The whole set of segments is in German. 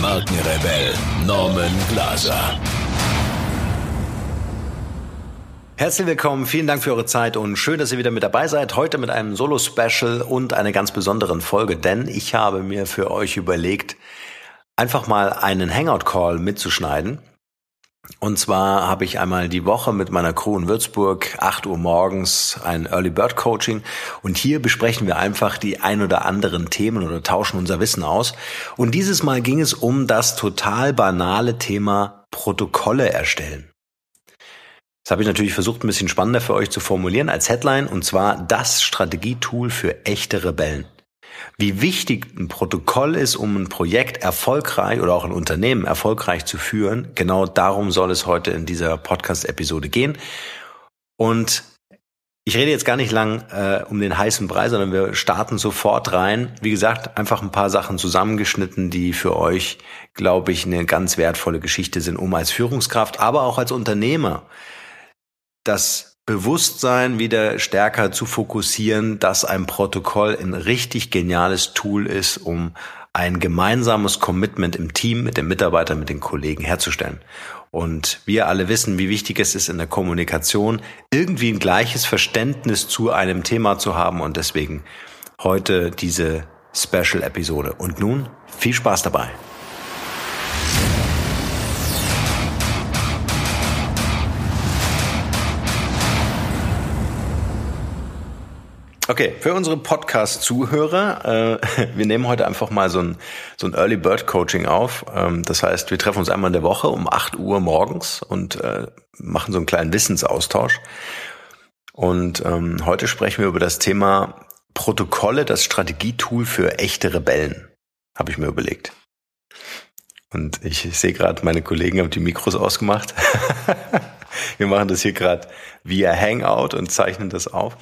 Markenrebell Norman Glaser. Herzlich willkommen, vielen Dank für eure Zeit und schön, dass ihr wieder mit dabei seid. Heute mit einem Solo-Special und einer ganz besonderen Folge, denn ich habe mir für euch überlegt, einfach mal einen Hangout-Call mitzuschneiden. Und zwar habe ich einmal die Woche mit meiner Crew in Würzburg, 8 Uhr morgens, ein Early Bird Coaching. Und hier besprechen wir einfach die ein oder anderen Themen oder tauschen unser Wissen aus. Und dieses Mal ging es um das total banale Thema Protokolle erstellen. Das habe ich natürlich versucht, ein bisschen spannender für euch zu formulieren als Headline, und zwar das Strategietool für echte Rebellen wie wichtig ein Protokoll ist, um ein Projekt erfolgreich oder auch ein Unternehmen erfolgreich zu führen. Genau darum soll es heute in dieser Podcast-Episode gehen. Und ich rede jetzt gar nicht lang äh, um den heißen Brei, sondern wir starten sofort rein. Wie gesagt, einfach ein paar Sachen zusammengeschnitten, die für euch, glaube ich, eine ganz wertvolle Geschichte sind, um als Führungskraft, aber auch als Unternehmer das Bewusstsein wieder stärker zu fokussieren, dass ein Protokoll ein richtig geniales Tool ist, um ein gemeinsames Commitment im Team mit den Mitarbeitern, mit den Kollegen herzustellen. Und wir alle wissen, wie wichtig es ist in der Kommunikation, irgendwie ein gleiches Verständnis zu einem Thema zu haben und deswegen heute diese Special-Episode. Und nun viel Spaß dabei. Okay, für unsere Podcast-Zuhörer, äh, wir nehmen heute einfach mal so ein, so ein Early Bird Coaching auf. Ähm, das heißt, wir treffen uns einmal in der Woche um 8 Uhr morgens und äh, machen so einen kleinen Wissensaustausch. Und ähm, heute sprechen wir über das Thema Protokolle, das Strategietool für echte Rebellen, habe ich mir überlegt. Und ich sehe gerade, meine Kollegen haben die Mikros ausgemacht. wir machen das hier gerade via Hangout und zeichnen das auf.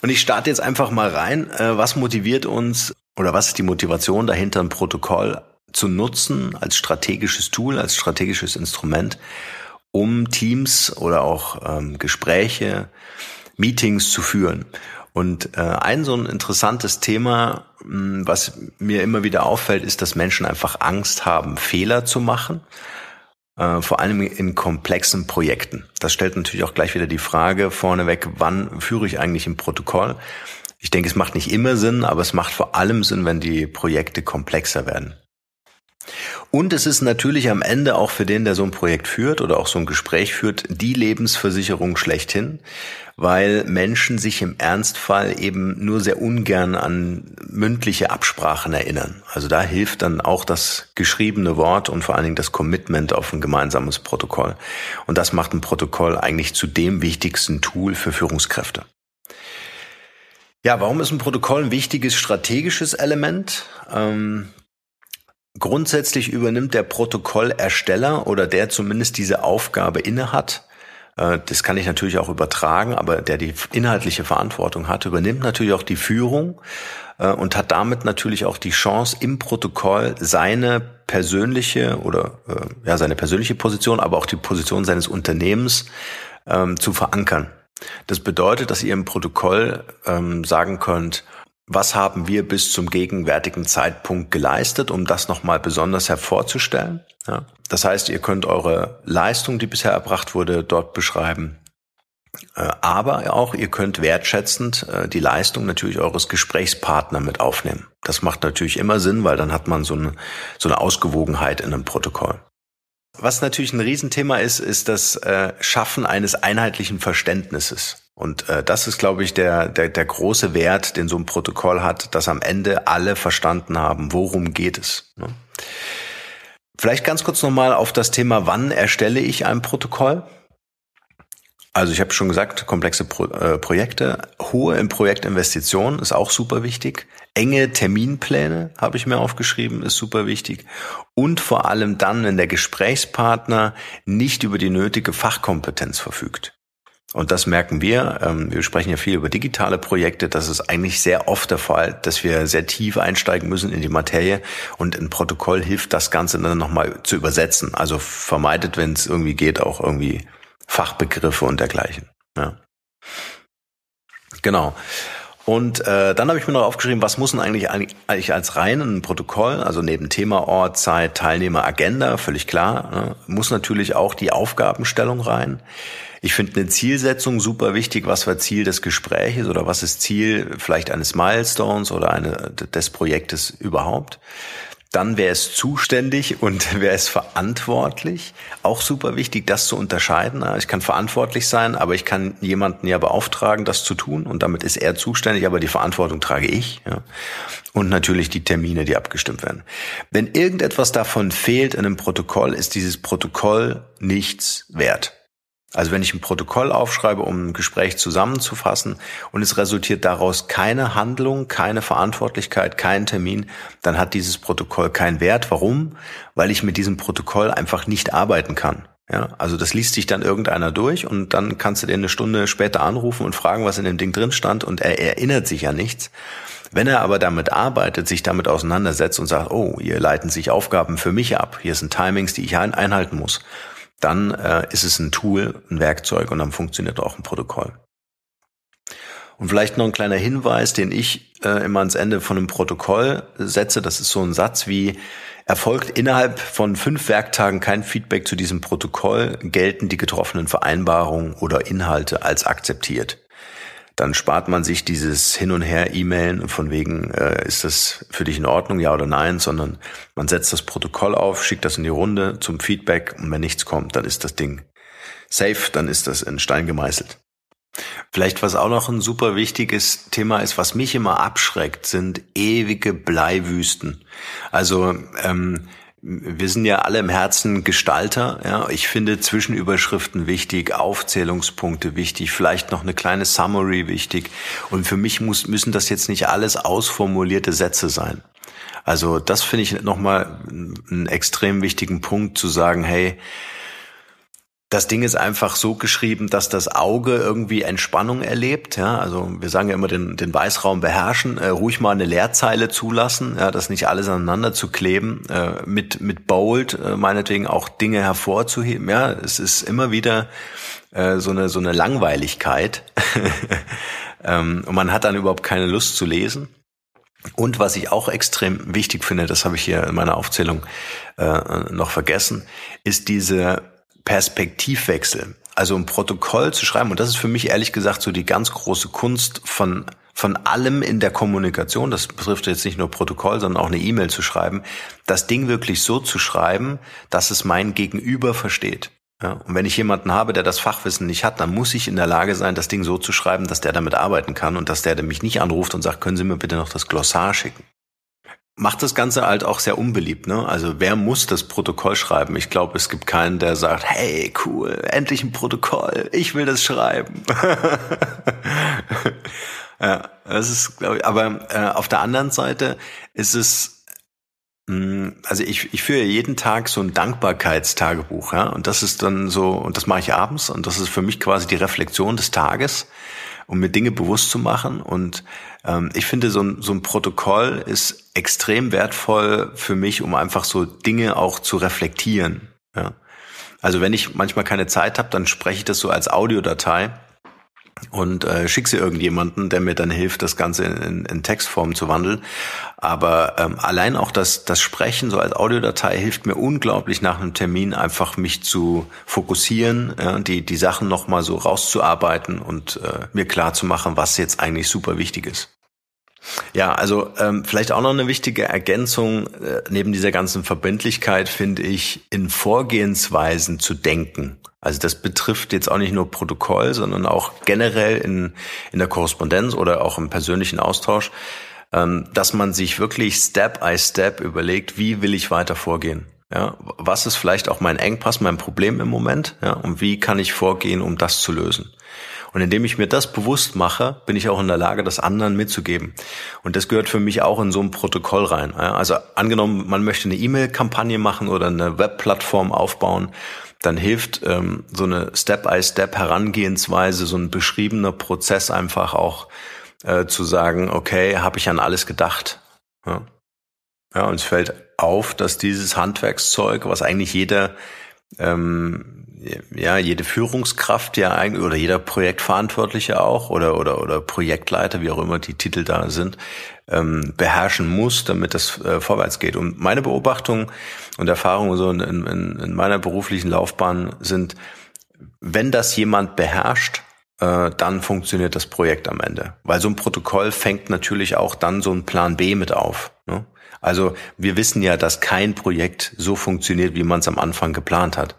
Und ich starte jetzt einfach mal rein. Äh, was motiviert uns oder was ist die Motivation dahinter, ein Protokoll zu nutzen als strategisches Tool, als strategisches Instrument, um Teams oder auch ähm, Gespräche, Meetings zu führen? Und äh, ein so ein interessantes Thema, mh, was mir immer wieder auffällt, ist, dass Menschen einfach Angst haben, Fehler zu machen vor allem in komplexen Projekten. Das stellt natürlich auch gleich wieder die Frage vorneweg, wann führe ich eigentlich ein Protokoll? Ich denke, es macht nicht immer Sinn, aber es macht vor allem Sinn, wenn die Projekte komplexer werden. Und es ist natürlich am Ende auch für den, der so ein Projekt führt oder auch so ein Gespräch führt, die Lebensversicherung schlechthin, weil Menschen sich im Ernstfall eben nur sehr ungern an mündliche Absprachen erinnern. Also da hilft dann auch das geschriebene Wort und vor allen Dingen das Commitment auf ein gemeinsames Protokoll. Und das macht ein Protokoll eigentlich zu dem wichtigsten Tool für Führungskräfte. Ja, warum ist ein Protokoll ein wichtiges strategisches Element? Ähm, Grundsätzlich übernimmt der Protokollersteller oder der zumindest diese Aufgabe innehat, äh, das kann ich natürlich auch übertragen, aber der die inhaltliche Verantwortung hat, übernimmt natürlich auch die Führung äh, und hat damit natürlich auch die Chance im Protokoll seine persönliche oder äh, ja seine persönliche Position, aber auch die Position seines Unternehmens ähm, zu verankern. Das bedeutet, dass ihr im Protokoll ähm, sagen könnt, was haben wir bis zum gegenwärtigen Zeitpunkt geleistet, um das nochmal besonders hervorzustellen. Ja. Das heißt, ihr könnt eure Leistung, die bisher erbracht wurde, dort beschreiben. Äh, aber auch ihr könnt wertschätzend äh, die Leistung natürlich eures Gesprächspartner mit aufnehmen. Das macht natürlich immer Sinn, weil dann hat man so eine, so eine Ausgewogenheit in einem Protokoll. Was natürlich ein Riesenthema ist, ist das äh, Schaffen eines einheitlichen Verständnisses. Und äh, das ist, glaube ich, der, der, der große Wert, den so ein Protokoll hat, dass am Ende alle verstanden haben, worum geht es. Ne? Vielleicht ganz kurz nochmal auf das Thema, wann erstelle ich ein Protokoll? Also ich habe schon gesagt, komplexe Pro äh, Projekte, hohe im Projektinvestitionen ist auch super wichtig. enge Terminpläne habe ich mir aufgeschrieben, ist super wichtig. Und vor allem dann, wenn der Gesprächspartner nicht über die nötige Fachkompetenz verfügt. Und das merken wir. Ähm, wir sprechen ja viel über digitale Projekte. Das ist eigentlich sehr oft der Fall, dass wir sehr tief einsteigen müssen in die Materie. Und ein Protokoll hilft, das Ganze dann nochmal zu übersetzen. Also vermeidet, wenn es irgendwie geht, auch irgendwie Fachbegriffe und dergleichen. Ja. Genau. Und äh, dann habe ich mir noch aufgeschrieben, was muss denn eigentlich, eigentlich als reinen Protokoll, also neben Thema, Ort, Zeit, Teilnehmer, Agenda, völlig klar, ne, muss natürlich auch die Aufgabenstellung rein. Ich finde eine Zielsetzung super wichtig. Was war Ziel des Gespräches oder was ist Ziel vielleicht eines Milestones oder eine, des Projektes überhaupt? Dann wer ist zuständig und wer ist verantwortlich. Auch super wichtig, das zu unterscheiden. Ich kann verantwortlich sein, aber ich kann jemanden ja beauftragen, das zu tun und damit ist er zuständig, aber die Verantwortung trage ich. Und natürlich die Termine, die abgestimmt werden. Wenn irgendetwas davon fehlt in einem Protokoll, ist dieses Protokoll nichts wert. Also wenn ich ein Protokoll aufschreibe, um ein Gespräch zusammenzufassen und es resultiert daraus keine Handlung, keine Verantwortlichkeit, kein Termin, dann hat dieses Protokoll keinen Wert. Warum? Weil ich mit diesem Protokoll einfach nicht arbeiten kann. Ja, also das liest sich dann irgendeiner durch und dann kannst du den eine Stunde später anrufen und fragen, was in dem Ding drin stand und er erinnert sich ja nichts. Wenn er aber damit arbeitet, sich damit auseinandersetzt und sagt, oh, hier leiten sich Aufgaben für mich ab, hier sind Timings, die ich einhalten muss, dann äh, ist es ein Tool, ein Werkzeug und dann funktioniert auch ein Protokoll. Und vielleicht noch ein kleiner Hinweis, den ich äh, immer ans Ende von einem Protokoll setze. Das ist so ein Satz wie, erfolgt innerhalb von fünf Werktagen kein Feedback zu diesem Protokoll, gelten die getroffenen Vereinbarungen oder Inhalte als akzeptiert dann spart man sich dieses Hin und Her E-Mailen von wegen, äh, ist das für dich in Ordnung, ja oder nein, sondern man setzt das Protokoll auf, schickt das in die Runde zum Feedback und wenn nichts kommt, dann ist das Ding safe, dann ist das in Stein gemeißelt. Vielleicht was auch noch ein super wichtiges Thema ist, was mich immer abschreckt, sind ewige Bleiwüsten. Also ähm, wir sind ja alle im Herzen Gestalter. Ja. Ich finde Zwischenüberschriften wichtig, Aufzählungspunkte wichtig, vielleicht noch eine kleine Summary wichtig. Und für mich muss, müssen das jetzt nicht alles ausformulierte Sätze sein. Also das finde ich nochmal einen extrem wichtigen Punkt zu sagen, hey, das Ding ist einfach so geschrieben, dass das Auge irgendwie Entspannung erlebt. Ja, also wir sagen ja immer den, den Weißraum beherrschen, äh, ruhig mal eine Leerzeile zulassen, ja, das nicht alles aneinander zu kleben, äh, mit mit Bold äh, meinetwegen auch Dinge hervorzuheben. Ja, es ist immer wieder äh, so eine so eine Langweiligkeit ähm, und man hat dann überhaupt keine Lust zu lesen. Und was ich auch extrem wichtig finde, das habe ich hier in meiner Aufzählung äh, noch vergessen, ist diese Perspektivwechsel. Also ein Protokoll zu schreiben, und das ist für mich ehrlich gesagt so die ganz große Kunst von, von allem in der Kommunikation, das betrifft jetzt nicht nur Protokoll, sondern auch eine E-Mail zu schreiben, das Ding wirklich so zu schreiben, dass es mein Gegenüber versteht. Ja, und wenn ich jemanden habe, der das Fachwissen nicht hat, dann muss ich in der Lage sein, das Ding so zu schreiben, dass der damit arbeiten kann und dass der, der mich nicht anruft und sagt, können Sie mir bitte noch das Glossar schicken macht das Ganze halt auch sehr unbeliebt. Ne? Also wer muss das Protokoll schreiben? Ich glaube, es gibt keinen, der sagt, hey, cool, endlich ein Protokoll, ich will das schreiben. ja, das ist, glaube ich, aber äh, auf der anderen Seite ist es, mh, hm, also ich, ich führe jeden Tag so ein Dankbarkeitstagebuch, ja, und das ist dann so, und das mache ich abends, und das ist für mich quasi die Reflexion des Tages um mir Dinge bewusst zu machen. Und ähm, ich finde, so ein, so ein Protokoll ist extrem wertvoll für mich, um einfach so Dinge auch zu reflektieren. Ja. Also wenn ich manchmal keine Zeit habe, dann spreche ich das so als Audiodatei und äh, schick sie irgendjemanden, der mir dann hilft, das Ganze in, in Textform zu wandeln. Aber ähm, allein auch das, das Sprechen so als Audiodatei hilft mir unglaublich nach einem Termin einfach mich zu fokussieren, ja, die, die Sachen nochmal so rauszuarbeiten und äh, mir klar zu machen, was jetzt eigentlich super wichtig ist. Ja, also ähm, vielleicht auch noch eine wichtige Ergänzung äh, neben dieser ganzen Verbindlichkeit finde ich, in Vorgehensweisen zu denken. Also das betrifft jetzt auch nicht nur Protokoll, sondern auch generell in, in der Korrespondenz oder auch im persönlichen Austausch, ähm, dass man sich wirklich Step by Step überlegt, wie will ich weiter vorgehen. Ja, was ist vielleicht auch mein Engpass, mein Problem im Moment? Ja, und wie kann ich vorgehen, um das zu lösen? Und indem ich mir das bewusst mache, bin ich auch in der Lage, das anderen mitzugeben. Und das gehört für mich auch in so ein Protokoll rein. Also angenommen, man möchte eine E-Mail-Kampagne machen oder eine Webplattform aufbauen, dann hilft ähm, so eine Step-by-Step-Herangehensweise, so ein beschriebener Prozess einfach auch äh, zu sagen, okay, habe ich an alles gedacht. Ja. ja, und es fällt auf, dass dieses Handwerkszeug, was eigentlich jeder ähm, ja, jede Führungskraft ja eigentlich oder jeder Projektverantwortliche auch oder oder oder Projektleiter, wie auch immer die Titel da sind, ähm, beherrschen muss, damit das äh, vorwärts geht. Und meine Beobachtung und Erfahrungen so in, in, in meiner beruflichen Laufbahn sind, wenn das jemand beherrscht, äh, dann funktioniert das Projekt am Ende. Weil so ein Protokoll fängt natürlich auch dann so ein Plan B mit auf. Ne? Also wir wissen ja, dass kein Projekt so funktioniert, wie man es am Anfang geplant hat.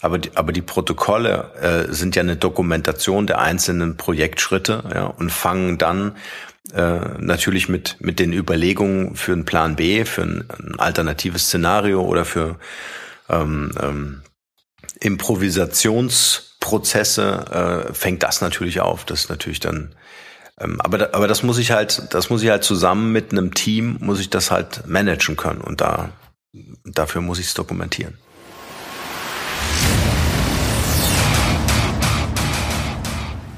Aber die, aber die Protokolle äh, sind ja eine Dokumentation der einzelnen Projektschritte ja, und fangen dann äh, natürlich mit, mit den Überlegungen für einen Plan B, für ein, ein alternatives Szenario oder für ähm, ähm, Improvisationsprozesse äh, fängt das natürlich auf. Das ist natürlich dann aber, aber das muss ich halt, das muss ich halt zusammen mit einem Team, muss ich das halt managen können und da, dafür muss ich es dokumentieren.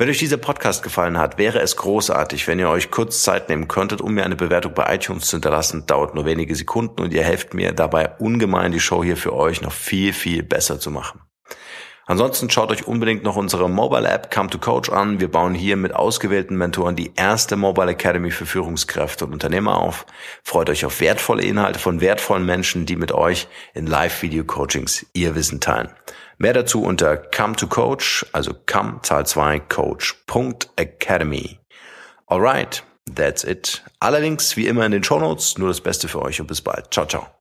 Wenn euch dieser Podcast gefallen hat, wäre es großartig, wenn ihr euch kurz Zeit nehmen könntet, um mir eine Bewertung bei iTunes zu hinterlassen. Dauert nur wenige Sekunden und ihr helft mir dabei ungemein, die Show hier für euch noch viel, viel besser zu machen. Ansonsten schaut euch unbedingt noch unsere Mobile App Come to Coach an. Wir bauen hier mit ausgewählten Mentoren die erste Mobile Academy für Führungskräfte und Unternehmer auf. Freut euch auf wertvolle Inhalte von wertvollen Menschen, die mit euch in Live-Video-Coachings ihr Wissen teilen. Mehr dazu unter come to coach, also come Zahl 2 coach.academy. Alright, that's it. Allerdings wie immer in den Show Notes, nur das Beste für euch und bis bald. Ciao, ciao.